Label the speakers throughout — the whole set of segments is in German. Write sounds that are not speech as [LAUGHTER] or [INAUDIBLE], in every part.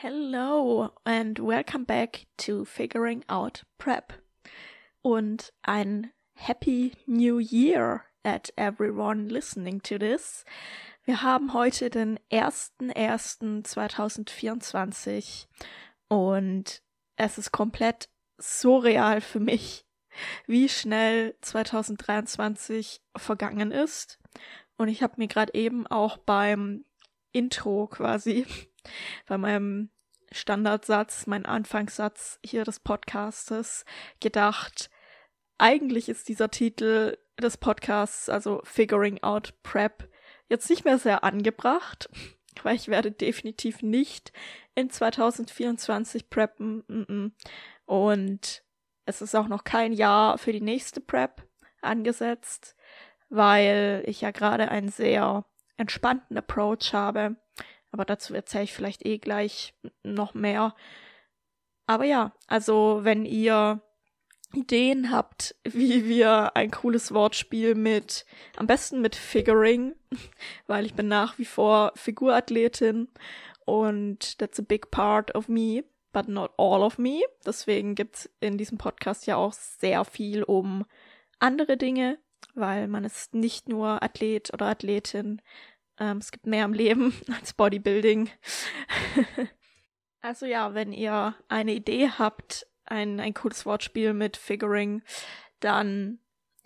Speaker 1: Hello and welcome back to Figuring Out Prep. Und ein Happy New Year at everyone listening to this. Wir haben heute den 01.01.2024 und es ist komplett surreal für mich, wie schnell 2023 vergangen ist. Und ich habe mir gerade eben auch beim Intro quasi, bei meinem Standardsatz, mein Anfangssatz hier des Podcastes gedacht, eigentlich ist dieser Titel des Podcasts, also Figuring Out Prep, jetzt nicht mehr sehr angebracht, [LAUGHS] weil ich werde definitiv nicht in 2024 preppen. Und es ist auch noch kein Jahr für die nächste Prep angesetzt, weil ich ja gerade einen sehr entspannten Approach habe. Aber dazu erzähle ich vielleicht eh gleich noch mehr. Aber ja, also wenn ihr Ideen habt, wie wir ein cooles Wortspiel mit, am besten mit Figuring, [LAUGHS] weil ich bin nach wie vor Figurathletin und that's a big part of me, but not all of me. Deswegen gibt's in diesem Podcast ja auch sehr viel um andere Dinge, weil man ist nicht nur Athlet oder Athletin. Ähm, es gibt mehr im Leben [LAUGHS] als Bodybuilding. also ja, wenn ihr eine Idee habt, ein, ein cooles Wortspiel mit Figuring, dann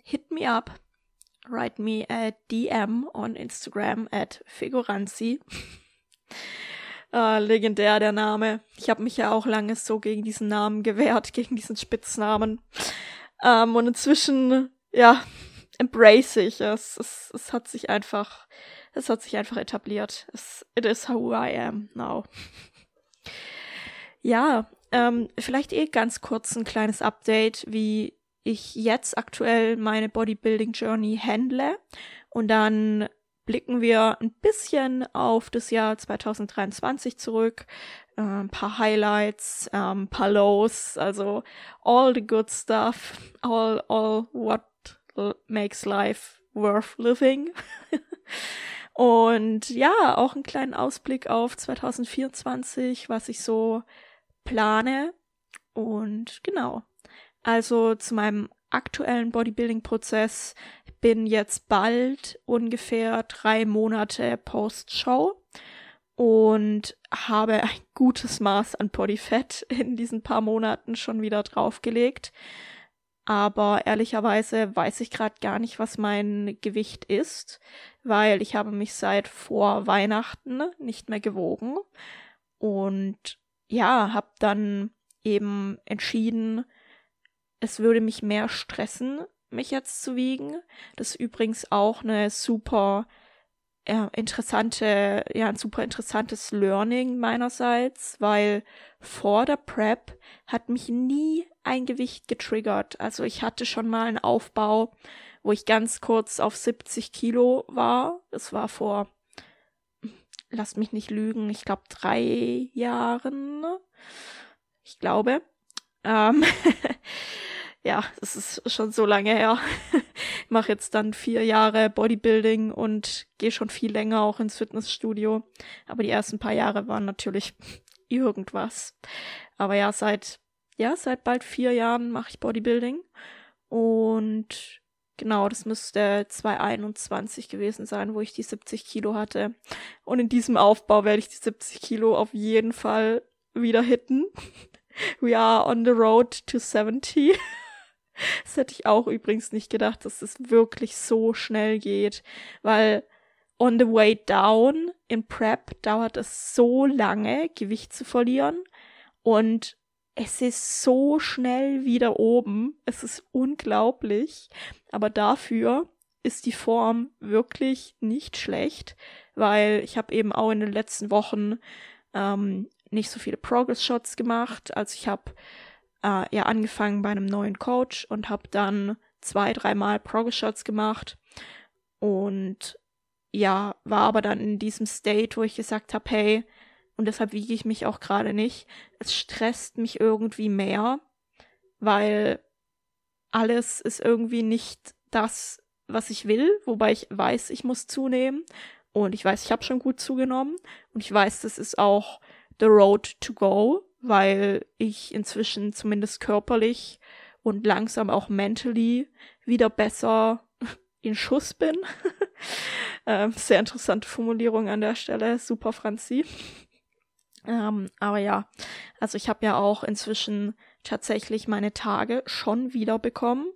Speaker 1: hit me up. Write me a DM on Instagram at Figuranzi. äh, [LAUGHS] legendär der Name. Ich habe mich ja auch lange so gegen diesen Namen gewehrt, [LAUGHS] gegen diesen Spitznamen. Ähm, und inzwischen, ja, embrace ich es. es. Es hat sich einfach, es hat sich einfach etabliert. Es, it is who I am now. ja, ähm, vielleicht eh ganz kurz ein kleines Update, wie ich jetzt aktuell meine Bodybuilding Journey handle. Und dann blicken wir ein bisschen auf das Jahr 2023 zurück. Äh, ein paar Highlights, äh, ein paar Lows, also all the good stuff, all, all what makes life worth living. [LAUGHS] Und ja, auch einen kleinen Ausblick auf 2024, was ich so plane. Und genau. Also zu meinem aktuellen Bodybuilding-Prozess bin jetzt bald ungefähr drei Monate Post-Show und habe ein gutes Maß an Bodyfett in diesen paar Monaten schon wieder draufgelegt. Aber ehrlicherweise weiß ich gerade gar nicht, was mein Gewicht ist, weil ich habe mich seit vor Weihnachten nicht mehr gewogen. Und ja, habe dann eben entschieden, es würde mich mehr stressen, mich jetzt zu wiegen. Das ist übrigens auch eine super ja, interessante, ja, ein super interessantes Learning meinerseits, weil vor der Prep hat mich nie ein Gewicht getriggert. Also ich hatte schon mal einen Aufbau, wo ich ganz kurz auf 70 Kilo war. Das war vor, lass mich nicht lügen, ich glaube drei Jahren. Ich glaube. Ähm, [LAUGHS] ja, das ist schon so lange her. [LAUGHS] ich mache jetzt dann vier Jahre Bodybuilding und gehe schon viel länger auch ins Fitnessstudio. Aber die ersten paar Jahre waren natürlich [LAUGHS] irgendwas. Aber ja, seit ja, seit bald vier Jahren mache ich Bodybuilding. Und genau, das müsste 2021 gewesen sein, wo ich die 70 Kilo hatte. Und in diesem Aufbau werde ich die 70 Kilo auf jeden Fall wieder hitten. [LAUGHS] We are on the road to 70. das hätte ich auch übrigens nicht gedacht, dass es wirklich so schnell geht, weil on the way down in Prep dauert es so lange, Gewicht zu verlieren und es ist so schnell wieder oben. Es ist unglaublich. Aber dafür ist die Form wirklich nicht schlecht, weil ich habe eben auch in den letzten Wochen ähm, nicht so viele Progress-Shots gemacht. Also ich habe äh, ja angefangen bei einem neuen Coach und habe dann zwei, dreimal Progress-Shots gemacht. Und ja, war aber dann in diesem State, wo ich gesagt habe, hey, und deshalb wiege ich mich auch gerade nicht. Es stresst mich irgendwie mehr, weil alles ist irgendwie nicht das, was ich will, wobei ich weiß, ich muss zunehmen. Und ich weiß, ich habe schon gut zugenommen. Und ich weiß, das ist auch the road to go, weil ich inzwischen zumindest körperlich und langsam auch mentally wieder besser [LAUGHS] in Schuss bin. [LAUGHS] ähm, sehr interessante Formulierung an der Stelle. Super, Franzi. Ähm, aber ja, also ich habe ja auch inzwischen tatsächlich meine Tage schon wieder bekommen.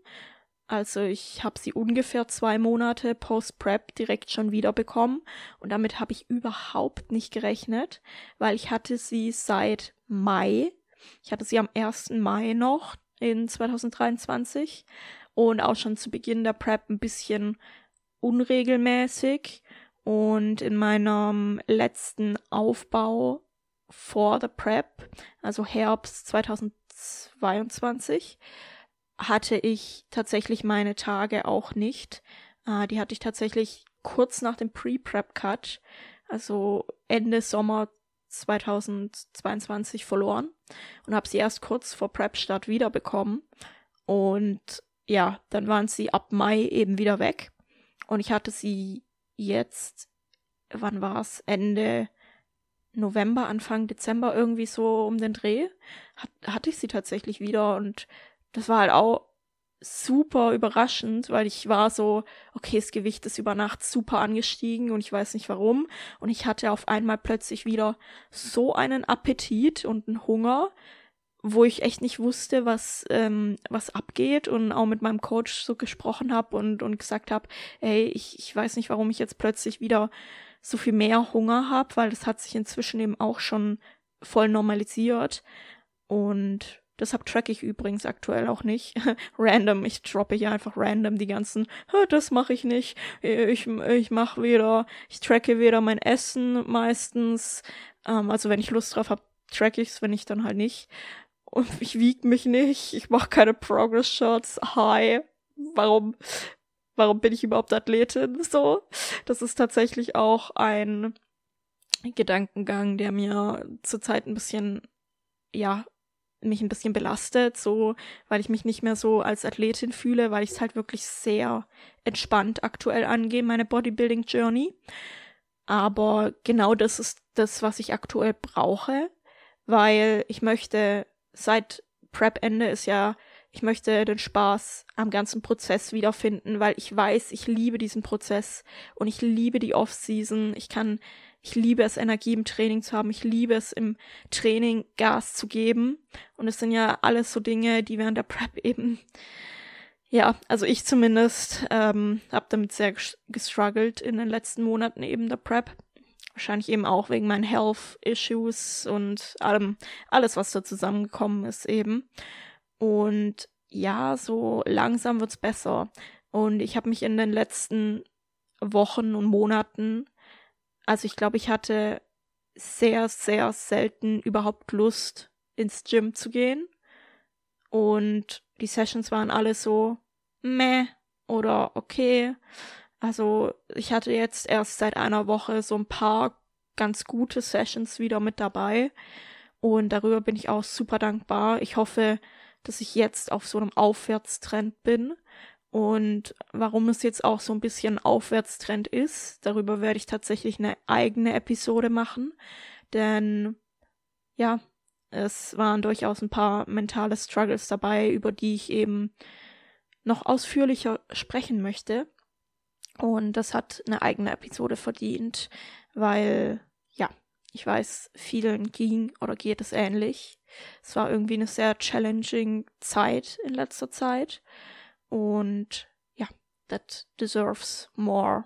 Speaker 1: Also ich habe sie ungefähr zwei Monate post-Prep direkt schon wieder bekommen und damit habe ich überhaupt nicht gerechnet, weil ich hatte sie seit Mai. Ich hatte sie am 1. Mai noch in 2023 und auch schon zu Beginn der Prep ein bisschen unregelmäßig und in meinem letzten Aufbau vor der Prep, also Herbst 2022, hatte ich tatsächlich meine Tage auch nicht. Äh, die hatte ich tatsächlich kurz nach dem Pre-Prep-Cut, also Ende Sommer 2022 verloren und habe sie erst kurz vor Prep-Start wiederbekommen. Und ja, dann waren sie ab Mai eben wieder weg. Und ich hatte sie jetzt, wann war es? Ende November, Anfang Dezember irgendwie so um den Dreh, hat, hatte ich sie tatsächlich wieder und das war halt auch super überraschend, weil ich war so, okay, das Gewicht ist über Nacht super angestiegen und ich weiß nicht warum. Und ich hatte auf einmal plötzlich wieder so einen Appetit und einen Hunger, wo ich echt nicht wusste, was, ähm, was abgeht und auch mit meinem Coach so gesprochen habe und, und gesagt habe, ey, ich, ich weiß nicht, warum ich jetzt plötzlich wieder so viel mehr Hunger habe, weil das hat sich inzwischen eben auch schon voll normalisiert. Und deshalb track ich übrigens aktuell auch nicht. [LAUGHS] random, ich droppe hier einfach random die ganzen, das mache ich nicht. Ich, ich mache weder, ich tracke weder mein Essen meistens. Ähm, also wenn ich Lust drauf habe, track ich's, wenn ich dann halt nicht. Und ich wieg mich nicht, ich mache keine Progress Shots. Hi. Warum? warum bin ich überhaupt Athletin? [LAUGHS] So, das ist tatsächlich auch ein Gedankengang, der mir zurzeit ein bisschen, ja, mich ein bisschen belastet, so, weil ich mich nicht mehr so als Athletin fühle, weil ich es halt wirklich sehr entspannt aktuell angehe, meine Bodybuilding Journey. Aber genau das ist das, was ich aktuell brauche, weil ich möchte seit Prep-Ende ist ja ich möchte den Spaß am ganzen Prozess wiederfinden, weil ich weiß, ich liebe diesen Prozess und ich liebe die Off-Season. Ich kann, ich liebe es, Energie im Training zu haben. Ich liebe es, im Training Gas zu geben. Und es sind ja alles so Dinge, die während der Prep [LAUGHS] eben, ja, also ich zumindest, ähm, habe damit sehr gestruggelt in den letzten Monaten eben der Prep. Wahrscheinlich eben auch wegen meinen Health Issues und allem, alles, was da zusammengekommen ist eben. Und ja, so langsam wird's besser. Und ich habe mich in den letzten Wochen und Monaten, also ich glaube, ich hatte sehr, sehr selten überhaupt Lust, ins Gym zu gehen. Und die Sessions waren alle so meh oder okay. Also ich hatte jetzt erst seit einer Woche so ein paar ganz gute Sessions wieder mit dabei. Und darüber bin ich auch super dankbar. Ich hoffe, dass ich jetzt auf so einem Aufwärtstrend bin. Und warum es jetzt auch so ein bisschen Aufwärtstrend ist, darüber werde ich tatsächlich eine eigene Episode machen. Denn ja, es waren durchaus ein paar mentale Struggles dabei, über die ich eben noch ausführlicher sprechen möchte. Und das hat eine eigene Episode verdient, weil ja, ich weiß, vielen ging oder geht es ähnlich. Es war irgendwie eine sehr challenging Zeit in letzter Zeit. Und ja, that deserves more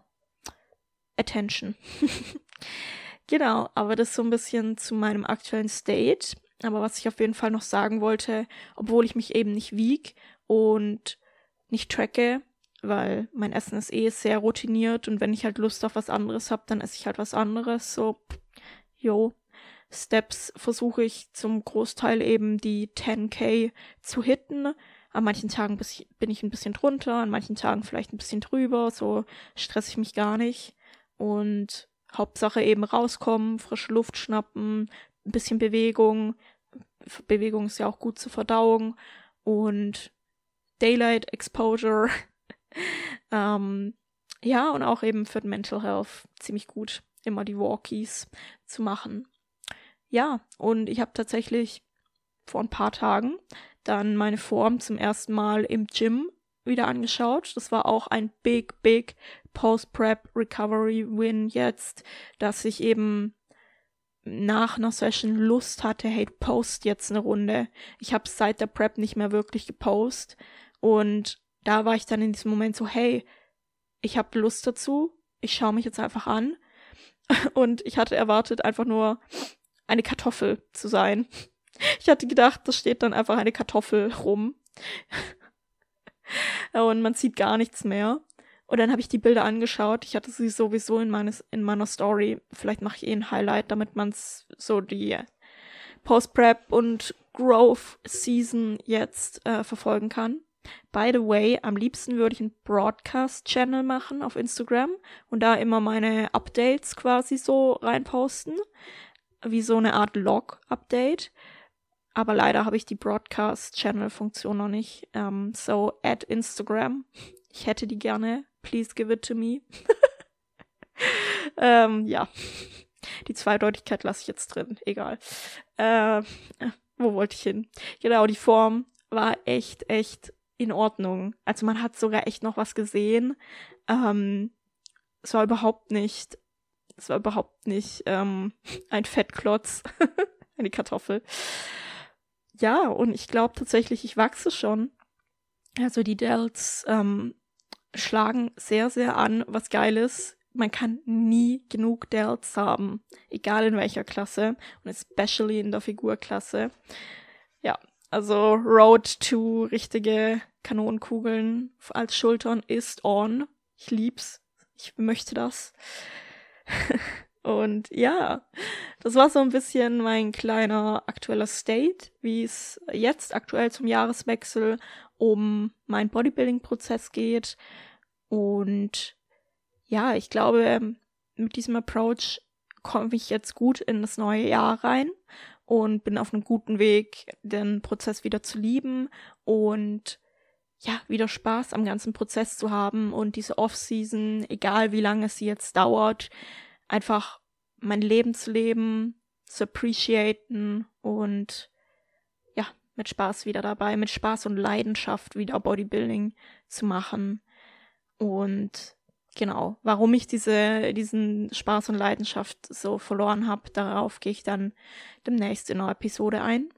Speaker 1: attention. [LAUGHS] genau, aber das so ein bisschen zu meinem aktuellen State. Aber was ich auf jeden Fall noch sagen wollte, obwohl ich mich eben nicht wieg und nicht tracke, weil mein Essen ist eh sehr routiniert und wenn ich halt Lust auf was anderes habe, dann esse ich halt was anderes. So, jo, Steps versuche ich zum Großteil eben die 10k zu hitten. An manchen Tagen bin ich ein bisschen drunter, an manchen Tagen vielleicht ein bisschen drüber, so stress ich mich gar nicht. Und Hauptsache eben rauskommen, frische Luft schnappen, ein bisschen Bewegung. Bewegung ist ja auch gut zur Verdauung und Daylight Exposure. [LAUGHS] ähm, ja, und auch eben für Mental Health ziemlich gut, immer die Walkies zu machen ja, und ich habe tatsächlich vor ein paar Tagen dann meine Form zum ersten Mal im Gym wieder angeschaut. Das war auch ein big, big Post-Prep Recovery Win jetzt, dass ich eben nach einer Session Lust hatte, hey, post jetzt eine Runde. Ich habe seit der Prep nicht mehr wirklich gepost und da war ich dann in diesem Moment so, hey, ich habe Lust dazu, ich schaue mich jetzt einfach an [LAUGHS] und ich hatte erwartet, einfach nur eine Kartoffel zu sein. Ich hatte gedacht, da steht dann einfach eine Kartoffel rum. [LAUGHS] und man sieht gar nichts mehr. Und dann habe ich die Bilder angeschaut. Ich hatte sie sowieso in, meines, in meiner Story. Vielleicht mache ich eh ein Highlight, damit man so die Post-Prep und Growth Season jetzt äh, verfolgen kann. By the way, am liebsten würde ich einen Broadcast-Channel machen auf Instagram und da immer meine Updates quasi so reinposten. Wie so eine Art Log-Update. Aber leider habe ich die Broadcast-Channel-Funktion noch nicht. Um, ähm, so, add Instagram. Ich hätte die gerne. Please give it to me. [LAUGHS] ähm, ja. Die Zweideutigkeit lasse ich jetzt drin. Egal. Äh, wo wollte ich hin? Genau, die Form war echt, echt in Ordnung. Also man hat sogar echt noch was gesehen. Ähm, es war überhaupt nicht, es war überhaupt nicht ähm, [LAUGHS] ein Fettklotz, [LAUGHS] eine Kartoffel. Ja, und ich glaube tatsächlich, ich wachse schon. Also die Delts ähm, schlagen sehr, sehr an, was geil ist. Man kann nie genug Delts haben, egal in welcher Klasse und especially in der Figurklasse. Ja, also Road to richtige Kanonenkugeln als Schultern ist on. Ich lieb's. Ich möchte das. [LAUGHS] und ja, das war so ein bisschen mein kleiner aktueller State, wie es jetzt aktuell zum Jahreswechsel um meinen Bodybuilding-Prozess geht. Und ja, ich glaube, mit diesem Approach komme ich jetzt gut in das neue Jahr rein und bin auf einem guten Weg, den Prozess wieder zu lieben und ja, wieder Spaß am ganzen Prozess zu haben und diese Off-Season, egal wie lange sie jetzt dauert, einfach mein Leben zu leben, zu appreciaten und mit Spaß wieder dabei, mit Spaß und Leidenschaft wieder Bodybuilding zu machen. Und genau, warum ich diese, diesen Spaß und Leidenschaft so verloren habe, darauf gehe ich dann demnächst in einer Episode ein.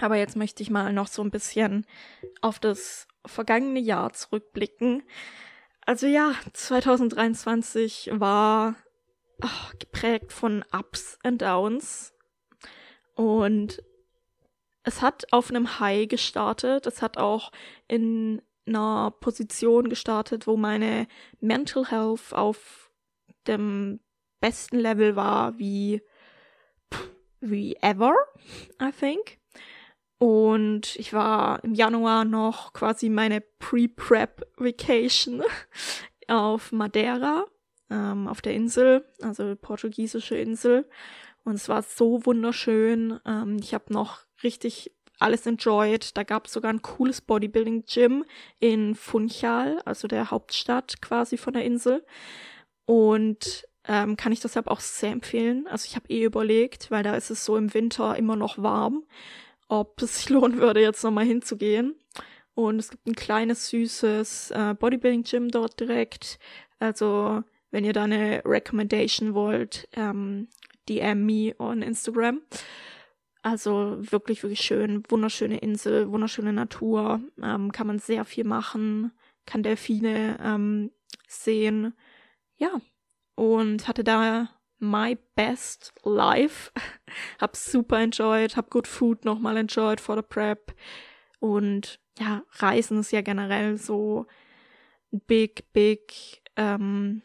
Speaker 1: Aber jetzt möchte ich mal noch so ein bisschen auf das vergangene Jahr zurückblicken. Also ja, 2023 war oh, geprägt von Ups and Downs. Und es hat auf einem High gestartet. Es hat auch in einer Position gestartet, wo meine Mental Health auf dem besten Level war wie, wie ever, I think. Und ich war im Januar noch quasi meine Pre-Prep-Vacation [LAUGHS] auf Madeira, ähm, auf der Insel, also portugiesische Insel. Und es war so wunderschön. Ähm, ich habe noch richtig alles enjoyed. Da gab es sogar ein cooles Bodybuilding-Gym in Funchal, also der Hauptstadt quasi von der Insel. Und ähm, kann ich deshalb auch sehr empfehlen. Also ich habe eh überlegt, weil da ist es so im Winter immer noch warm, ob es sich [LAUGHS] lohnen würde, jetzt nochmal hinzugehen. Und es gibt ein kleines, süßes äh, Bodybuilding-Gym dort direkt. Also wenn ihr da eine Recommendation wollt, ähm, DM me on Instagram. Also wirklich, wirklich schön. Wunderschöne Insel, wunderschöne Natur. Ähm, kann man sehr viel machen, kann Delfine ähm, sehen. Ja. Und hatte da my best life. [LAUGHS] hab super enjoyed, hab good food nochmal enjoyed for the prep. Und ja, Reisen ist ja generell so big, big, ähm,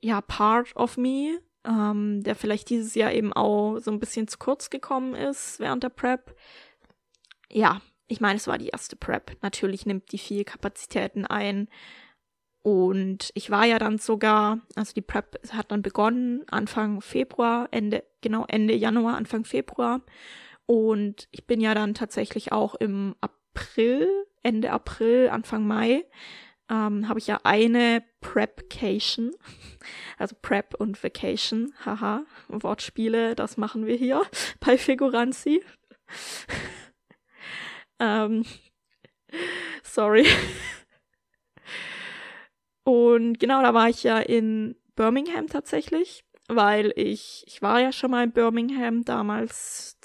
Speaker 1: ja, part of me ähm, der vielleicht dieses Jahr eben auch so ein bisschen zu kurz gekommen ist während der Prep. Ja, ich meine, es war die erste Prep. Natürlich nimmt die viel Kapazitäten ein. Und ich war ja dann sogar, also die Prep hat dann begonnen Anfang Februar, Ende, genau Ende Januar, Anfang Februar. Und ich bin ja dann tatsächlich auch im April, Ende April, Anfang Mai ähm, habe ich ja eine Prepcation, [LAUGHS] also Prep und Vacation, haha, Wortspiele, das machen wir hier [LAUGHS] bei Figuranzi. [LAUGHS] ähm, sorry. Und genau, da war ich ja in Birmingham tatsächlich, weil ich, ich war ja schon mal in Birmingham damals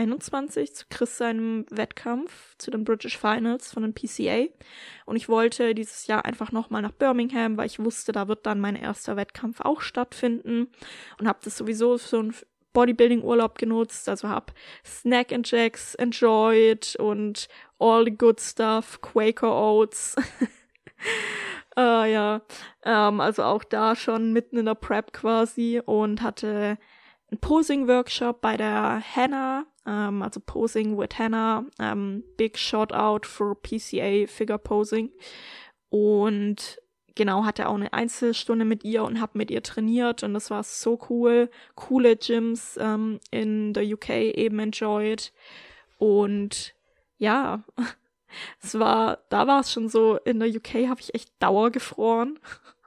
Speaker 1: 2021 zu Chris seinem Wettkampf zu den British Finals von den PCA. Und ich wollte dieses Jahr einfach nochmal nach Birmingham, weil ich wusste, da wird dann mein erster Wettkampf auch stattfinden und habe das sowieso so ein Bodybuilding-Urlaub genutzt, also habe Snack and Jacks enjoyed und all the good stuff, Quaker Oats. äh, [LAUGHS] ja, ähm, also auch da schon mitten in der Prep quasi und hatte einen Posing-Workshop bei der Hannah, ähm, also Posing with Hannah, ähm, Big Shout Out für PCA Figure Posing und genau, hatte auch eine Einzelstunde mit ihr und habe mit ihr trainiert und das war so cool. Coole Gyms ähm, in der UK eben enjoyed. Und ja, [LAUGHS] es war, da war es schon so, in der UK habe ich echt Dauer gefroren.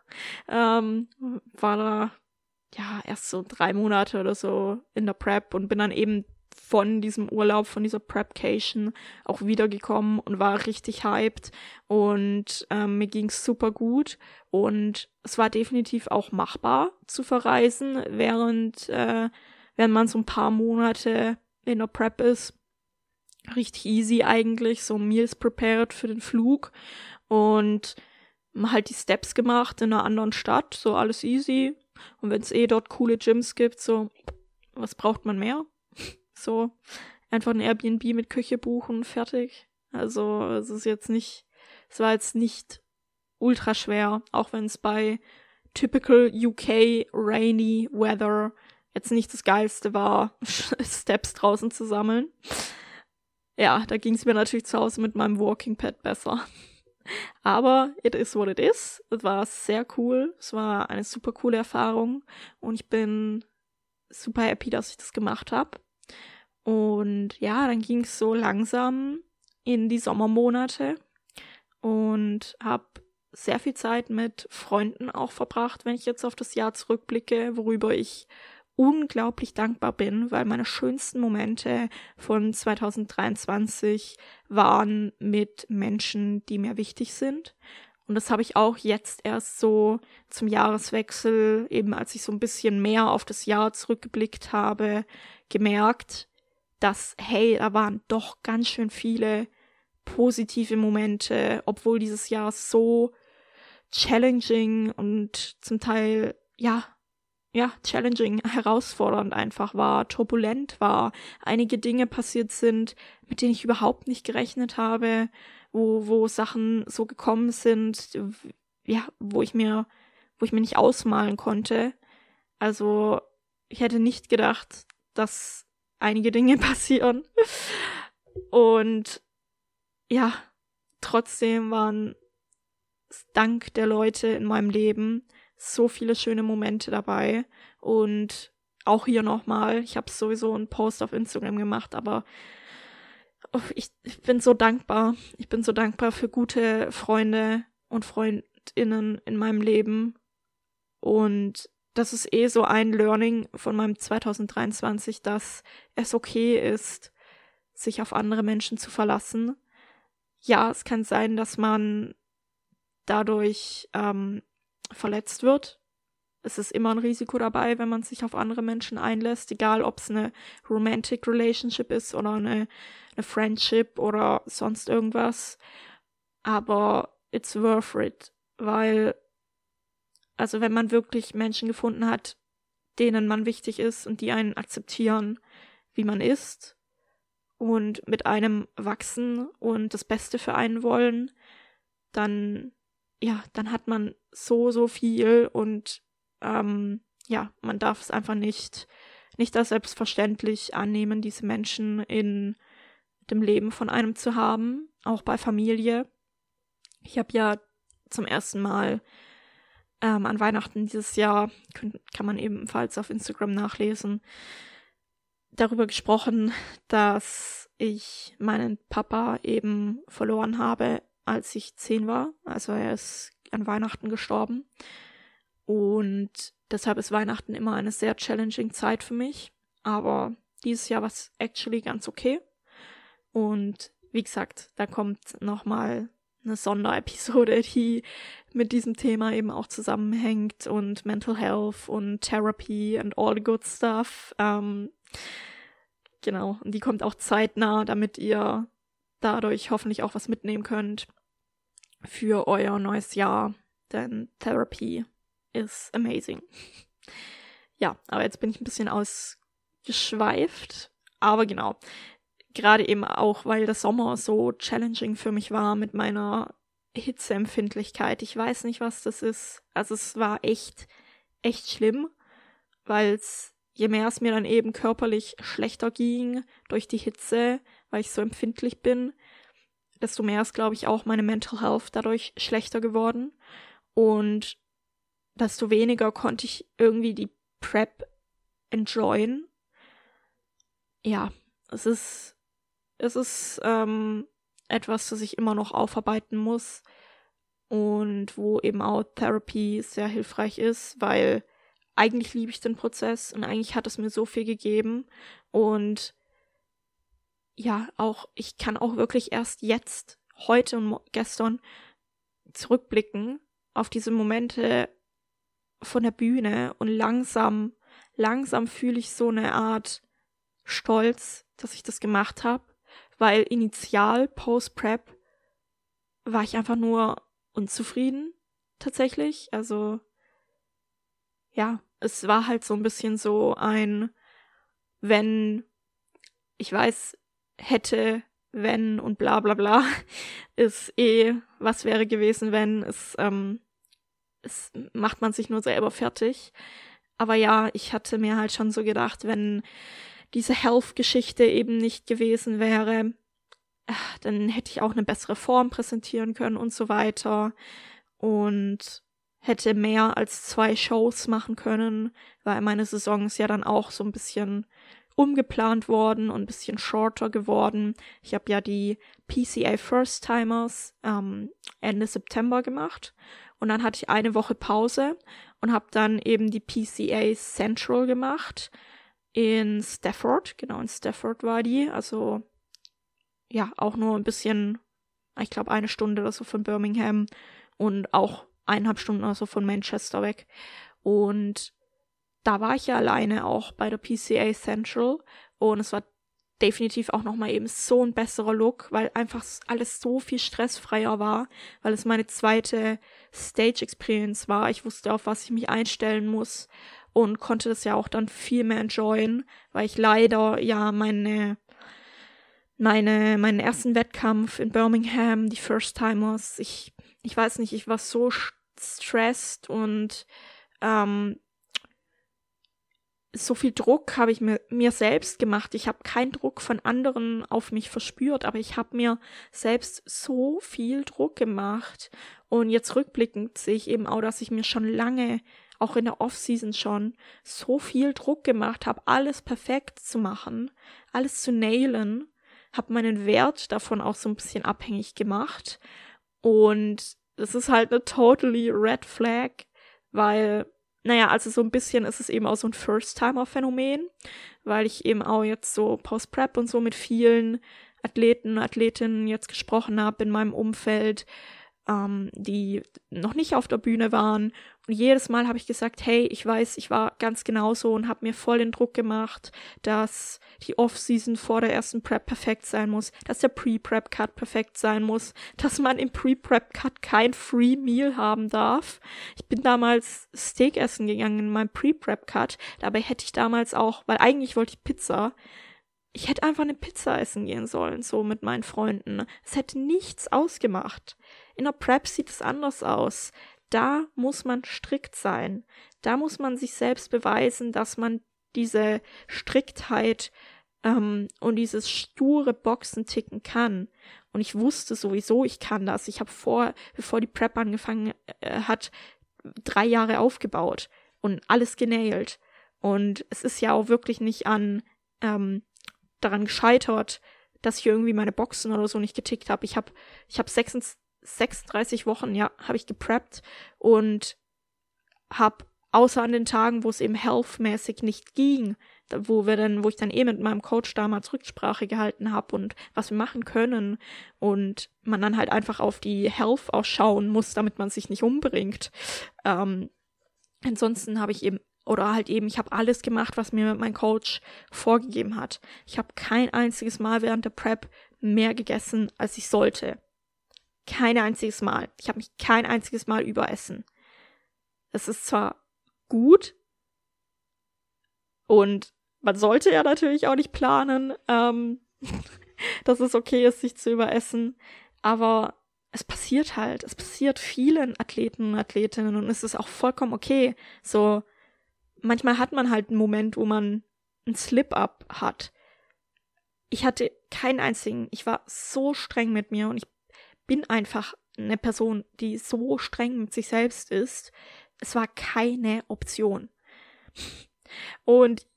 Speaker 1: [LAUGHS] ähm, war da ja erst so drei Monate oder so in der Prep und bin dann eben von diesem Urlaub, von dieser Prepcation auch wiedergekommen und war richtig hyped und ähm, mir ging's super gut und es war definitiv auch machbar zu verreisen, während, äh, während man so ein paar Monate in der Prep ist. Richtig easy eigentlich, so Meals prepared für den Flug und halt die Steps gemacht in einer anderen Stadt, so alles easy. Und wenn es eh dort coole Gyms gibt, so, was braucht man mehr? So einfach ein Airbnb mit Küche buchen, fertig. Also es ist jetzt nicht, es war jetzt nicht ultra schwer, auch wenn es bei typical UK rainy weather jetzt nicht das geilste war, [LAUGHS] Steps draußen zu sammeln. Ja, da ging es mir natürlich zu Hause mit meinem Walking Pad besser. [LAUGHS] Aber it is what it is. Es war sehr cool. Es war eine super coole Erfahrung und ich bin super happy, dass ich das gemacht habe. Und ja, dann ging es so langsam in die Sommermonate und habe sehr viel Zeit mit Freunden auch verbracht, wenn ich jetzt auf das Jahr zurückblicke, worüber ich unglaublich dankbar bin, weil meine schönsten Momente von 2023 waren mit Menschen, die mir wichtig sind. Und das habe ich auch jetzt erst so zum Jahreswechsel, eben als ich so ein bisschen mehr auf das Jahr zurückgeblickt habe, gemerkt, dass, hey, da waren doch ganz schön viele positive Momente, obwohl dieses Jahr so challenging und zum Teil, ja, ja, challenging, [LAUGHS] herausfordernd einfach war, turbulent war, einige Dinge passiert sind, mit denen ich überhaupt nicht gerechnet habe, wo, wo Sachen so gekommen sind, ja, wo ich mir, wo ich mir nicht ausmalen konnte. Also, ich hätte nicht gedacht, dass einige Dinge [LAUGHS] passieren. Und ja, trotzdem waren dank der Leute in meinem Leben so viele schöne Momente dabei. Und auch hier nochmal, ich habe sowieso einen Post auf Instagram gemacht, aber ich, ich bin so dankbar. Ich bin so dankbar für gute Freunde und Freundinnen in meinem Leben. Und das ist eh so ein Learning von meinem 2023, dass es okay ist, sich auf andere Menschen zu verlassen. Ja, es kann sein, dass man dadurch ähm, verletzt wird. Es ist immer ein Risiko dabei, wenn man sich auf andere Menschen einlässt, egal ob es eine romantic relationship ist oder eine, eine Friendship oder sonst irgendwas. Aber it's worth it, weil also wenn man wirklich Menschen gefunden hat, denen man wichtig ist und die einen akzeptieren, wie man ist und mit einem wachsen und das Beste für einen wollen, dann ja, dann hat man so so viel und ähm, ja, man darf es einfach nicht nicht als selbstverständlich annehmen, diese Menschen in dem Leben von einem zu haben, auch bei Familie. Ich habe ja zum ersten Mal ähm, an Weihnachten dieses Jahr, kann, kann man ebenfalls auf Instagram nachlesen, darüber gesprochen, dass ich meinen Papa eben verloren habe als ich zehn war. Also er ist an Weihnachten gestorben. Und deshalb ist Weihnachten immer eine sehr challenging Zeit für mich. Aber dieses Jahr war es actually ganz okay. Und wie gesagt, da kommt nochmal eine Sonderepisode, die mit diesem Thema eben auch zusammenhängt und Mental Health und Therapy and all the good stuff. Ähm, genau, und die kommt auch zeitnah, damit ihr dadurch hoffentlich auch was mitnehmen könnt für euer neues Jahr, denn Therapy is amazing. [LAUGHS] Ja, aber jetzt bin ich ein bisschen ausgeschweift, aber genau, gerade eben auch, weil der Sommer so challenging für mich war mit meiner Hitzeempfindlichkeit. Ich weiß nicht, was das ist. Also es war echt, echt schlimm, weil je mehr es mir dann eben körperlich schlechter ging durch die Hitze, weil ich so empfindlich bin, desto mehr ist, glaube ich, auch meine Mental Health dadurch schlechter geworden. Und desto weniger konnte ich irgendwie die Prep enjoyen. Ja, es ist es ist ähm, etwas, das ich immer noch aufarbeiten muss und wo eben auch Therapy sehr hilfreich ist, weil eigentlich liebe ich den Prozess und eigentlich hat es mir so viel gegeben und ja, auch ich kann auch wirklich erst jetzt, heute und gestern zurückblicken auf diese Momente von der Bühne und langsam, langsam fühle ich so eine Art Stolz, dass ich das gemacht habe weil initial Post-Prep war ich einfach nur unzufrieden tatsächlich. Also ja, es war halt so ein bisschen so ein, wenn ich weiß, hätte, wenn und bla bla bla, [LAUGHS] ist eh, was wäre gewesen, wenn, es, ähm, es macht man sich nur selber fertig. Aber ja, ich hatte mir halt schon so gedacht, wenn diese Health-Geschichte eben nicht gewesen wäre, äh, dann hätte ich auch eine bessere Form präsentieren können und so weiter. Und hätte mehr als zwei Shows machen können, weil meine Saison ist ja dann auch so ein bisschen umgeplant worden und ein bisschen shorter geworden. Ich habe ja die PCA First Timers ähm, Ende September gemacht und dann hatte ich eine Woche Pause und habe dann eben die PCA Central gemacht in Stafford, genau in Stafford war die, also ja, auch nur ein bisschen, ich glaube eine Stunde oder so von Birmingham und auch eineinhalb Stunden oder so von Manchester weg. Und da war ich ja alleine auch bei der PCA Central und es war definitiv auch nochmal eben so ein besserer Look, weil einfach alles so viel stressfreier war, weil es meine zweite Stage Experience war. Ich wusste, auf was ich mich einstellen muss und konnte das ja auch dann viel mehr enjoyen, weil ich leider ja meine meine meinen ersten Wettkampf in Birmingham, die First Timers, ich ich weiß nicht, ich war so stressed und ähm, so viel Druck habe ich mir, mir selbst gemacht. Ich habe keinen Druck von anderen auf mich verspürt, aber ich habe mir selbst so viel Druck gemacht. Und jetzt rückblickend sehe ich eben auch, dass ich mir schon lange auch in der Offseason schon so viel Druck gemacht habe, alles perfekt zu machen, alles zu nailen, habe meinen Wert davon auch so ein bisschen abhängig gemacht. Und das ist halt eine totally red flag, weil naja, also so ein bisschen ist es eben auch so ein First-Timer-Phänomen, weil ich eben auch jetzt so Post-Prep und so mit vielen Athleten, Athletinnen jetzt gesprochen habe in meinem Umfeld, ähm, die noch nicht auf der Bühne waren. Und jedes Mal habe ich gesagt, hey, ich weiß, ich war ganz genauso und habe mir voll den Druck gemacht, dass die Off-Season vor der ersten Prep perfekt sein muss, dass der Pre-Prep-Cut perfekt sein muss, dass man im Pre-Prep-Cut kein Free Meal haben darf. Ich bin damals Steak essen gegangen in meinem Pre-Prep-Cut. Dabei hätte ich damals auch, weil eigentlich wollte ich Pizza, ich hätte einfach eine Pizza essen gehen sollen, so mit meinen Freunden. Es hätte nichts ausgemacht. In der Prep sieht es anders aus. Da muss man strikt sein. Da muss man sich selbst beweisen, dass man diese Striktheit ähm, und dieses sture Boxen ticken kann. Und ich wusste sowieso, ich kann das. Ich habe vor, bevor die Prep angefangen äh, hat, drei Jahre aufgebaut und alles genailt. Und es ist ja auch wirklich nicht an ähm, daran gescheitert, dass ich irgendwie meine Boxen oder so nicht getickt habe. Ich habe ich hab 26 36 Wochen, ja, habe ich gepreppt und habe außer an den Tagen, wo es eben healthmäßig nicht ging, wo wir dann, wo ich dann eh mit meinem Coach damals Rücksprache gehalten habe und was wir machen können und man dann halt einfach auf die Health ausschauen muss, damit man sich nicht umbringt. Ähm, ansonsten habe ich eben oder halt eben, ich habe alles gemacht, was mir mein Coach vorgegeben hat. Ich habe kein einziges Mal während der Prep mehr gegessen, als ich sollte. Kein einziges Mal. Ich habe mich kein einziges Mal überessen. Es ist zwar gut und man sollte ja natürlich auch nicht planen, ähm, [LAUGHS] dass es okay ist, sich zu überessen, aber es passiert halt. Es passiert vielen Athleten und Athletinnen und es ist auch vollkommen okay. So, manchmal hat man halt einen Moment, wo man einen Slip-up hat. Ich hatte keinen einzigen. Ich war so streng mit mir und ich bin einfach eine Person, die so streng mit sich selbst ist. Es war keine Option. Und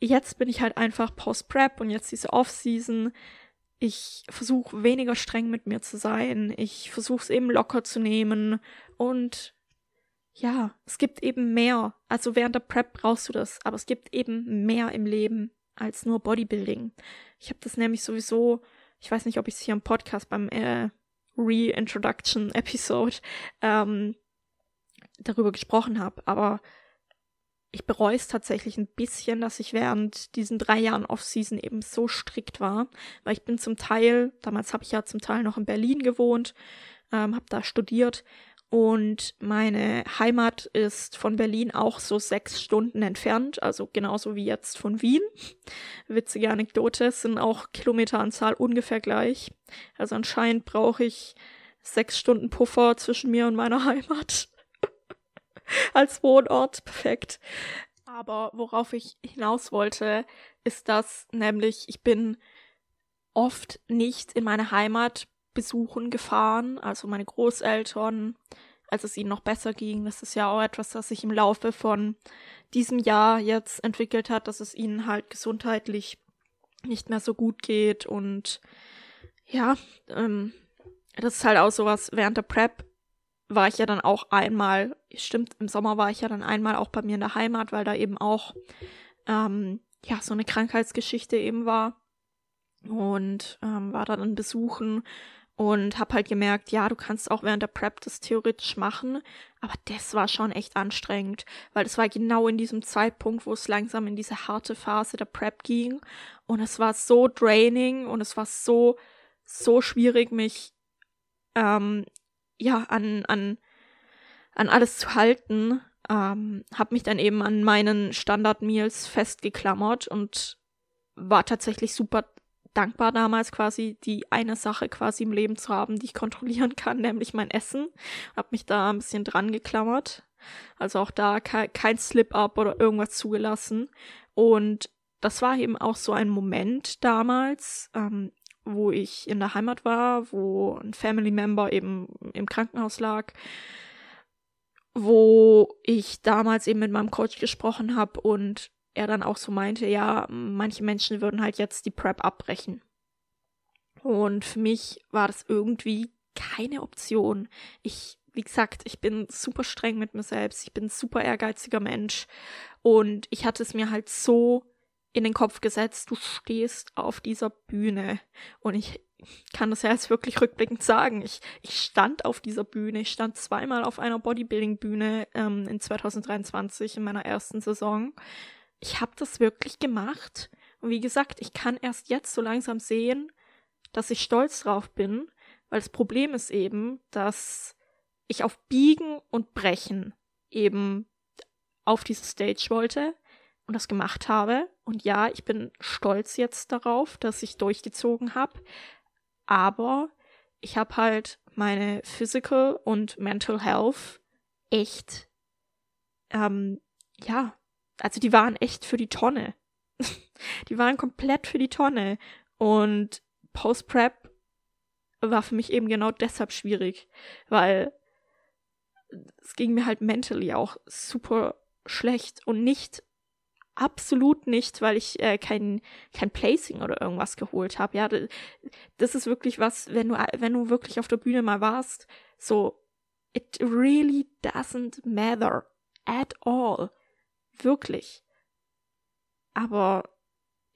Speaker 1: jetzt bin ich halt einfach Post-Prep und jetzt diese Off-Season. Ich versuche weniger streng mit mir zu sein. Ich versuche es eben locker zu nehmen und ja, es gibt eben mehr. Also während der Prep brauchst du das, aber es gibt eben mehr im Leben als nur Bodybuilding. Ich habe das nämlich sowieso, ich weiß nicht, ob ich es hier im Podcast beim äh, Reintroduction Episode ähm, darüber gesprochen habe, aber ich bereue es tatsächlich ein bisschen, dass ich während diesen drei Jahren Off-Season eben so strikt war, weil ich bin zum Teil, damals habe ich ja zum Teil noch in Berlin gewohnt, ähm, habe da studiert und meine Heimat ist von Berlin auch so sechs Stunden entfernt, also genauso wie jetzt von Wien. Witzige Anekdote, sind auch Kilometeranzahl ungefähr gleich. Also anscheinend brauche ich sechs Stunden Puffer zwischen mir und meiner [LAUGHS] Heimat. Als Wohnort, perfekt. Aber worauf ich hinaus wollte, ist, dass nämlich ich bin oft nicht in meine Heimat besuchen gefahren, also meine Großeltern, als es ihnen noch besser ging. Das ist ja auch etwas, das sich im Laufe von diesem Jahr jetzt entwickelt hat, dass es ihnen halt gesundheitlich nicht mehr so gut geht. Und ja, ähm, das ist halt auch sowas, während der Prep war ich ja dann auch einmal, stimmt, im Sommer war ich ja dann einmal auch bei mir in der Heimat, weil da eben auch ähm, ja so eine Krankheitsgeschichte eben war. Und ähm, war da dann besuchen und habe halt gemerkt, ja, du kannst auch während der Prep das theoretisch machen, aber das war schon echt anstrengend, weil es war genau in diesem Zeitpunkt, wo es langsam in diese harte Phase der Prep ging und es war so draining und es war so so schwierig, mich ähm, ja an an an alles zu halten. Ähm, habe mich dann eben an meinen Standard Meals festgeklammert und war tatsächlich super dankbar damals quasi die eine Sache quasi im Leben zu haben, die ich kontrollieren kann, nämlich mein Essen. Hab mich da ein bisschen dran geklammert. Also auch da kein, kein Slip-up oder irgendwas zugelassen. Und das war eben auch so ein Moment damals, ähm, wo ich in der Heimat war, wo ein Family Member eben im Krankenhaus lag, wo ich damals eben mit meinem Coach gesprochen habe und er dann auch so meinte, ja, manche Menschen würden halt jetzt die Prep abbrechen. Und für mich war das irgendwie keine Option. Ich, wie gesagt, ich bin super streng mit mir selbst. Ich bin ein super ehrgeiziger Mensch. Und ich hatte es mir halt so in den Kopf gesetzt, du stehst auf dieser Bühne. Und ich kann das ja jetzt wirklich rückblickend sagen. Ich, ich stand auf dieser Bühne. Ich stand zweimal auf einer Bodybuilding-Bühne ähm, in 2023 in meiner ersten Saison ich habe das wirklich gemacht. Und wie gesagt, ich kann erst jetzt so langsam sehen, dass ich stolz drauf bin, weil das Problem ist eben, dass ich auf Biegen und Brechen eben auf diese Stage wollte und das gemacht habe. Und ja, ich bin stolz jetzt darauf, dass ich durchgezogen habe. Aber ich habe halt meine Physical und Mental Health echt, ähm, ja, also die waren echt für die Tonne. [LAUGHS] die waren komplett für die Tonne. Und Post-Prep war für mich eben genau deshalb schwierig, weil es ging mir halt mentally auch super schlecht und nicht absolut nicht, weil ich äh, kein, kein Placing oder irgendwas geholt habe. Ja, das ist wirklich was, wenn du, wenn du wirklich auf der Bühne mal warst, so, it really doesn't matter at all. Wirklich. Aber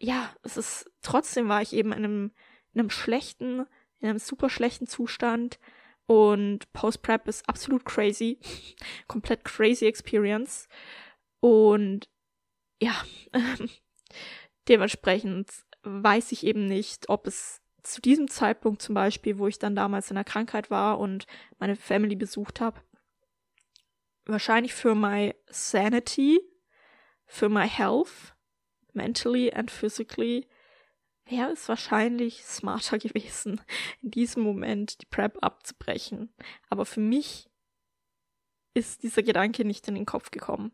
Speaker 1: ja, es ist, trotzdem war ich eben in einem, in einem schlechten, in einem super schlechten Zustand und Post-Prep ist absolut crazy. [LAUGHS] Komplett crazy Experience. Und ja, [LAUGHS] dementsprechend weiß ich eben nicht, ob es zu diesem Zeitpunkt zum Beispiel, wo ich dann damals in der Krankheit war und meine Family besucht habe, wahrscheinlich für my sanity, für my health, mentally and physically, wäre es wahrscheinlich smarter [LAUGHS] gewesen, in diesem Moment die Prep abzubrechen. Aber für mich ist dieser Gedanke nicht in den Kopf gekommen.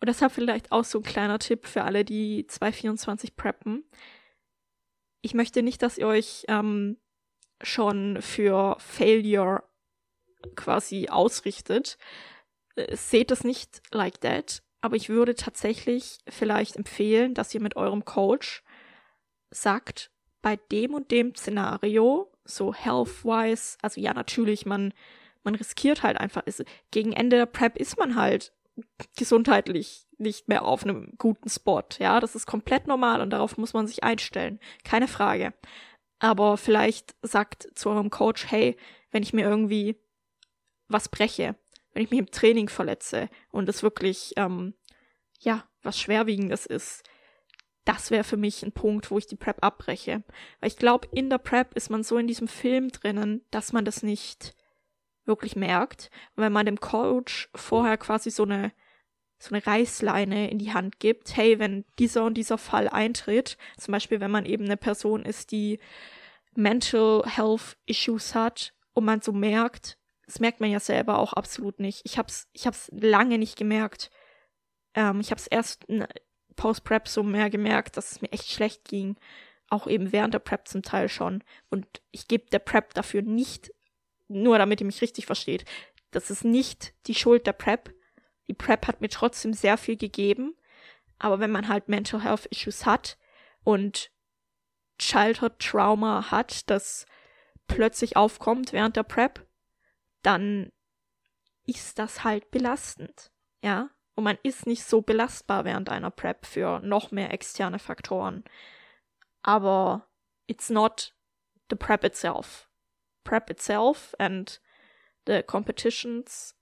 Speaker 1: Und deshalb vielleicht auch so ein kleiner Tipp für alle, die 224 preppen. Ich möchte nicht, dass ihr euch ähm, schon für Failure quasi ausrichtet. Äh, seht das nicht like that. Aber ich würde tatsächlich vielleicht empfehlen, dass ihr mit eurem Coach sagt, bei dem und dem Szenario, so health-wise, also ja, natürlich, man, man riskiert halt einfach, ist, gegen Ende der Prep ist man halt gesundheitlich nicht mehr auf einem guten Spot. Ja, das ist komplett normal und darauf muss man sich einstellen. Keine Frage. Aber vielleicht sagt zu eurem Coach, hey, wenn ich mir irgendwie was breche, wenn ich mich im Training verletze und es wirklich, ähm, ja, was Schwerwiegendes ist, das wäre für mich ein Punkt, wo ich die Prep abbreche. Weil ich glaube, in der Prep ist man so in diesem Film drinnen, dass man das nicht wirklich merkt. Und wenn man dem Coach vorher quasi so eine, so eine Reißleine in die Hand gibt, hey, wenn dieser und dieser Fall eintritt, zum Beispiel wenn man eben eine Person ist, die Mental Health Issues hat und man so merkt, das merkt man ja selber auch absolut nicht. Ich hab's, ich hab's lange nicht gemerkt. Ähm, ich hab's erst Post-Prep so mehr gemerkt, dass es mir echt schlecht ging. Auch eben während der Prep zum Teil schon. Und ich gebe der Prep dafür nicht nur damit ihr mich richtig versteht, das ist nicht die Schuld der Prep. Die Prep hat mir trotzdem sehr viel gegeben. Aber wenn man halt Mental Health Issues hat und Childhood Trauma hat, das plötzlich aufkommt während der Prep, dann ist das halt belastend. Ja? Und man ist nicht so belastbar während einer Prep für noch mehr externe Faktoren. Aber it's not the Prep itself prep itself and the competitions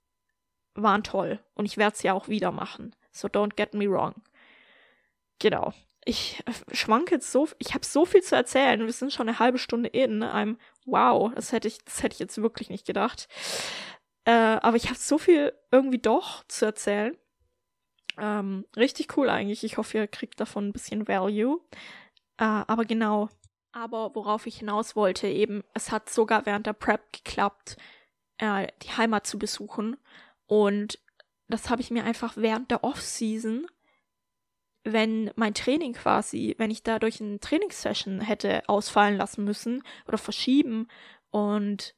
Speaker 1: waren toll. Und ich werde es ja auch wieder machen. So don't get me wrong. Genau. Ich schwanke jetzt so, ich habe so viel zu erzählen. Wir sind schon eine halbe Stunde in. I'm, wow, das hätte ich, das hätte ich jetzt wirklich nicht gedacht. Äh, aber ich habe so viel irgendwie doch zu erzählen. Ähm, richtig cool eigentlich. Ich hoffe, ihr kriegt davon ein bisschen Value. Äh, aber genau, aber worauf ich hinaus wollte, eben, es hat sogar während der Prep geklappt, äh, die Heimat zu besuchen. Und das habe ich mir einfach während der Off-Season, wenn mein Training quasi, wenn ich dadurch eine Trainingssession hätte ausfallen lassen müssen oder verschieben und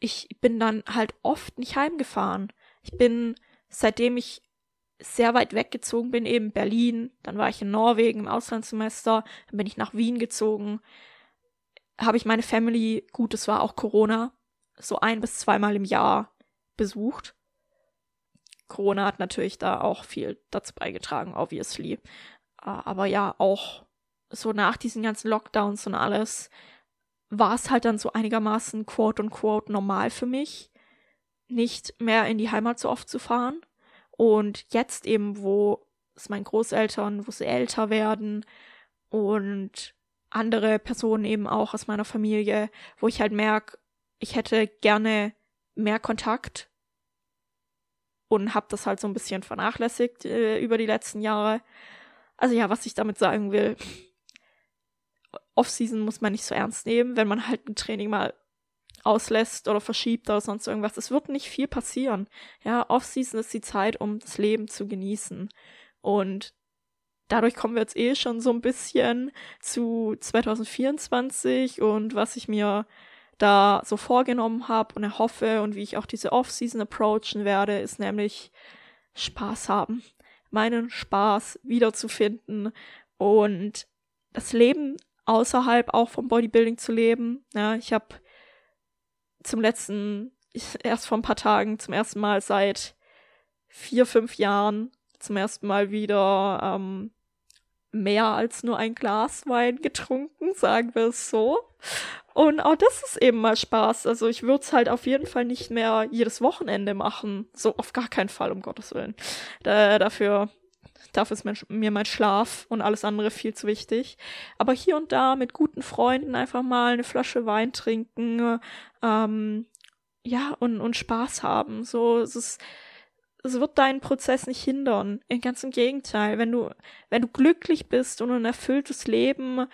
Speaker 1: ich bin dann halt oft nicht heimgefahren. Ich bin, seitdem ich sehr weit weggezogen bin, eben Berlin, dann war ich in Norwegen im Auslandssemester, dann bin ich nach Wien gezogen, habe ich meine Family, gut, es war auch Corona, so ein bis zweimal im Jahr besucht. Corona hat natürlich da auch viel dazu beigetragen, obviously. Aber ja, auch so nach diesen ganzen Lockdowns und alles war es halt dann so einigermaßen quote unquote normal für mich, nicht mehr in die Heimat so oft zu fahren. Und jetzt eben, wo es meinen Großeltern, wo sie älter werden und andere Personen eben auch aus meiner Familie, wo ich halt merke, ich hätte gerne mehr Kontakt und habe das halt so ein bisschen vernachlässigt äh, über die letzten Jahre. Also ja, was ich damit sagen will, Off-Season muss man nicht so ernst nehmen, wenn man halt ein Training mal auslässt oder verschiebt oder sonst irgendwas. Es wird nicht viel passieren. Ja, Off-Season ist die Zeit, um das Leben zu genießen. Und dadurch kommen wir jetzt eh schon so ein bisschen zu 2024 und was ich mir da so vorgenommen habe und erhoffe und wie ich auch diese Off-Season approachen werde, ist nämlich Spaß haben. meinen Spaß wiederzufinden und das Leben außerhalb auch vom Bodybuilding zu leben. Ja, ich habe zum letzten, erst vor ein paar Tagen zum ersten Mal seit vier, fünf Jahren zum ersten Mal wieder ähm, mehr als nur ein Glas Wein getrunken, sagen wir es so. Und auch das ist eben mal Spaß. Also ich würde es halt auf jeden Fall nicht mehr jedes Wochenende machen. So auf gar keinen Fall, um Gottes Willen. Da, dafür, dafür ist mein, mir mein Schlaf und alles andere viel zu wichtig. Aber hier und da mit guten Freunden einfach mal eine Flasche Wein trinken, ähm, ja, und, und Spaß haben. So, es ist, es wird deinen Prozess nicht hindern. Ganz im Gegenteil. Wenn du, wenn du glücklich bist und ein erfülltes Leben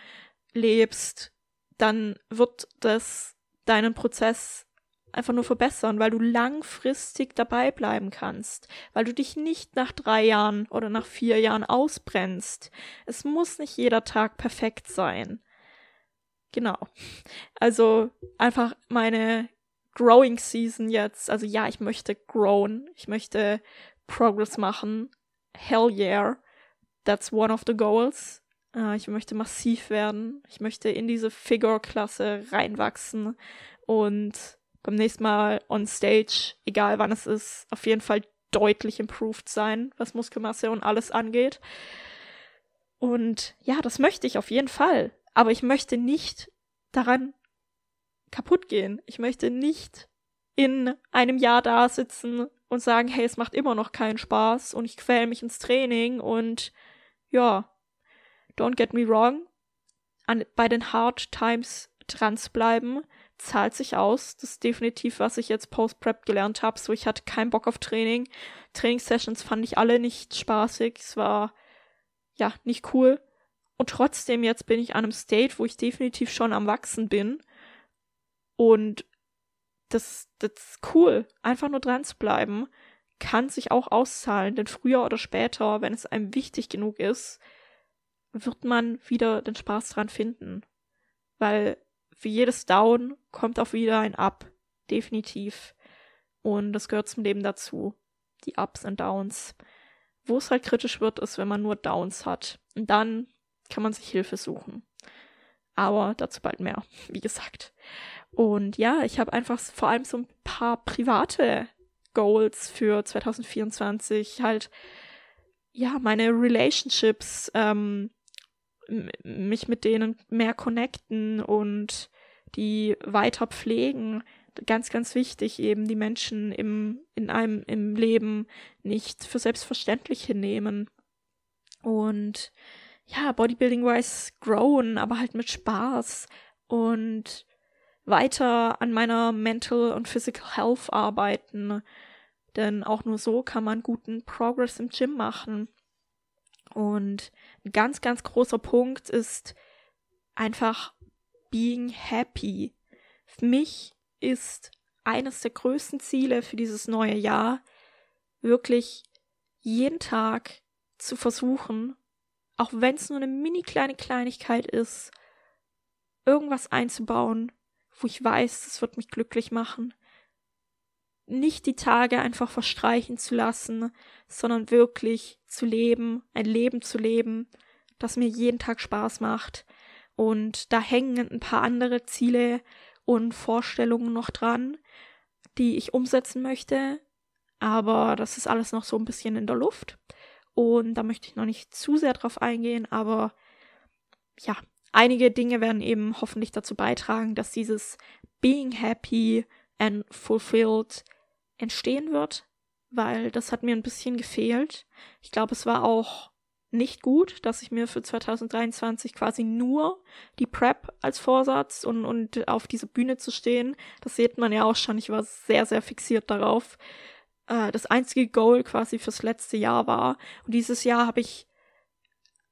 Speaker 1: lebst, dann wird das deinen Prozess einfach nur verbessern, weil du langfristig dabei bleiben kannst, weil du dich nicht nach drei Jahren oder nach vier Jahren ausbrennst. Es muss nicht jeder Tag perfekt sein. Genau. Also einfach meine Growing Season jetzt. Also ja, ich möchte grown. Ich möchte Progress machen. Hell yeah. That's one of the goals. Uh, ich möchte massiv werden. Ich möchte in diese Figure-Klasse reinwachsen und beim nächsten Mal on stage, egal wann es ist, auf jeden Fall deutlich improved sein, was Muskelmasse und alles angeht. Und ja, das möchte ich auf jeden Fall. Aber ich möchte nicht daran kaputt gehen. Ich möchte nicht in einem Jahr da sitzen und sagen, hey, es macht immer noch keinen Spaß und ich quäle mich ins Training und ja, don't get me wrong, an, bei den Hard Times dran zu bleiben, zahlt sich aus. Das ist definitiv, was ich jetzt Post-Prep gelernt habe. So, ich hatte keinen Bock auf Training. Trainingssessions fand ich alle nicht spaßig. Es war, ja, nicht cool. Und trotzdem jetzt bin ich an einem State, wo ich definitiv schon am Wachsen bin und das, das ist cool. Einfach nur dran zu bleiben, kann sich auch auszahlen, denn früher oder später, wenn es einem wichtig genug ist, wird man wieder den Spaß dran finden. Weil für jedes Down kommt auch wieder ein Up. Definitiv. Und das gehört zum Leben dazu. Die Ups und Downs. Wo es halt kritisch wird, ist, wenn man nur Downs hat. Und dann kann man sich Hilfe suchen. Aber dazu bald mehr, [LAUGHS] wie gesagt. Und ja, ich habe einfach vor allem so ein paar private Goals für 2024. Halt, ja, meine Relationships, ähm, mich mit denen mehr connecten und die weiter pflegen. Ganz, ganz wichtig, eben die Menschen im, in einem, im Leben nicht für selbstverständlich hinnehmen. Und ja, Bodybuilding-wise grown, aber halt mit Spaß und weiter an meiner Mental und Physical Health arbeiten. Denn auch nur so kann man guten Progress im Gym machen. Und ein ganz, ganz großer Punkt ist einfach being happy. Für mich ist eines der größten Ziele für dieses neue Jahr wirklich jeden Tag zu versuchen, auch wenn es nur eine mini kleine Kleinigkeit ist, irgendwas einzubauen, wo ich weiß, das wird mich glücklich machen. Nicht die Tage einfach verstreichen zu lassen, sondern wirklich zu leben, ein Leben zu leben, das mir jeden Tag Spaß macht. Und da hängen ein paar andere Ziele und Vorstellungen noch dran, die ich umsetzen möchte. Aber das ist alles noch so ein bisschen in der Luft. Und da möchte ich noch nicht zu sehr drauf eingehen, aber ja, einige Dinge werden eben hoffentlich dazu beitragen, dass dieses Being happy and fulfilled entstehen wird, weil das hat mir ein bisschen gefehlt. Ich glaube, es war auch nicht gut, dass ich mir für 2023 quasi nur die Prep als Vorsatz und, und auf diese Bühne zu stehen, das sieht man ja auch schon, ich war sehr, sehr fixiert darauf, äh, das einzige Goal quasi fürs letzte Jahr war. Und dieses Jahr habe ich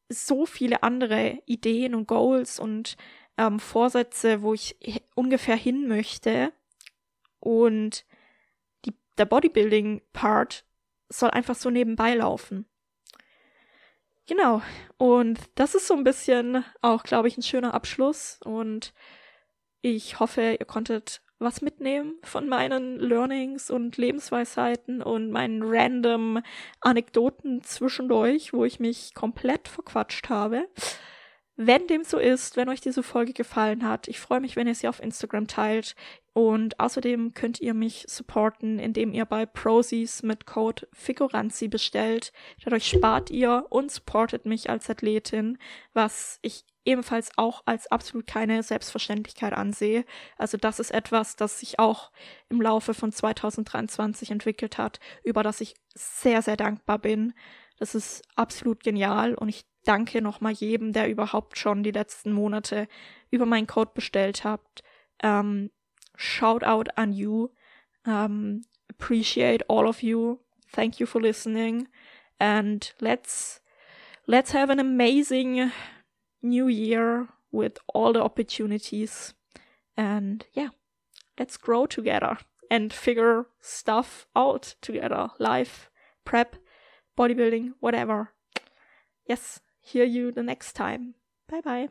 Speaker 1: so viele andere Ideen und Goals und ähm, Vorsätze, wo ich ungefähr hin möchte. Und der Bodybuilding-Part soll einfach so nebenbei laufen. Genau. Und das ist so ein bisschen auch, glaube ich, ein schöner Abschluss. Und ich hoffe, ihr konntet was mitnehmen von meinen Learnings und Lebensweisheiten und meinen random Anekdoten zwischendurch, wo ich mich komplett verquatscht habe. Wenn dem so ist, wenn euch diese Folge gefallen hat, ich freue mich, wenn ihr sie auf Instagram teilt. Und außerdem könnt ihr mich supporten, indem ihr bei Prosies mit Code Figuranzi bestellt. Dadurch spart ihr und supportet mich als Athletin, was ich ebenfalls auch als absolut keine Selbstverständlichkeit ansehe. Also das ist etwas, das sich auch im Laufe von 2023 entwickelt hat, über das ich sehr, sehr dankbar bin. Das ist absolut genial und ich danke nochmal jedem, der überhaupt schon die letzten Monate über meinen Code bestellt habt. Um, shout out on you. Um, appreciate all of you. Thank you for listening. And let's let's have an amazing new year with all the opportunities. And yeah, let's grow together and figure stuff out together. Life, prep, bodybuilding, whatever. Yes, hear you the next time. Bye bye.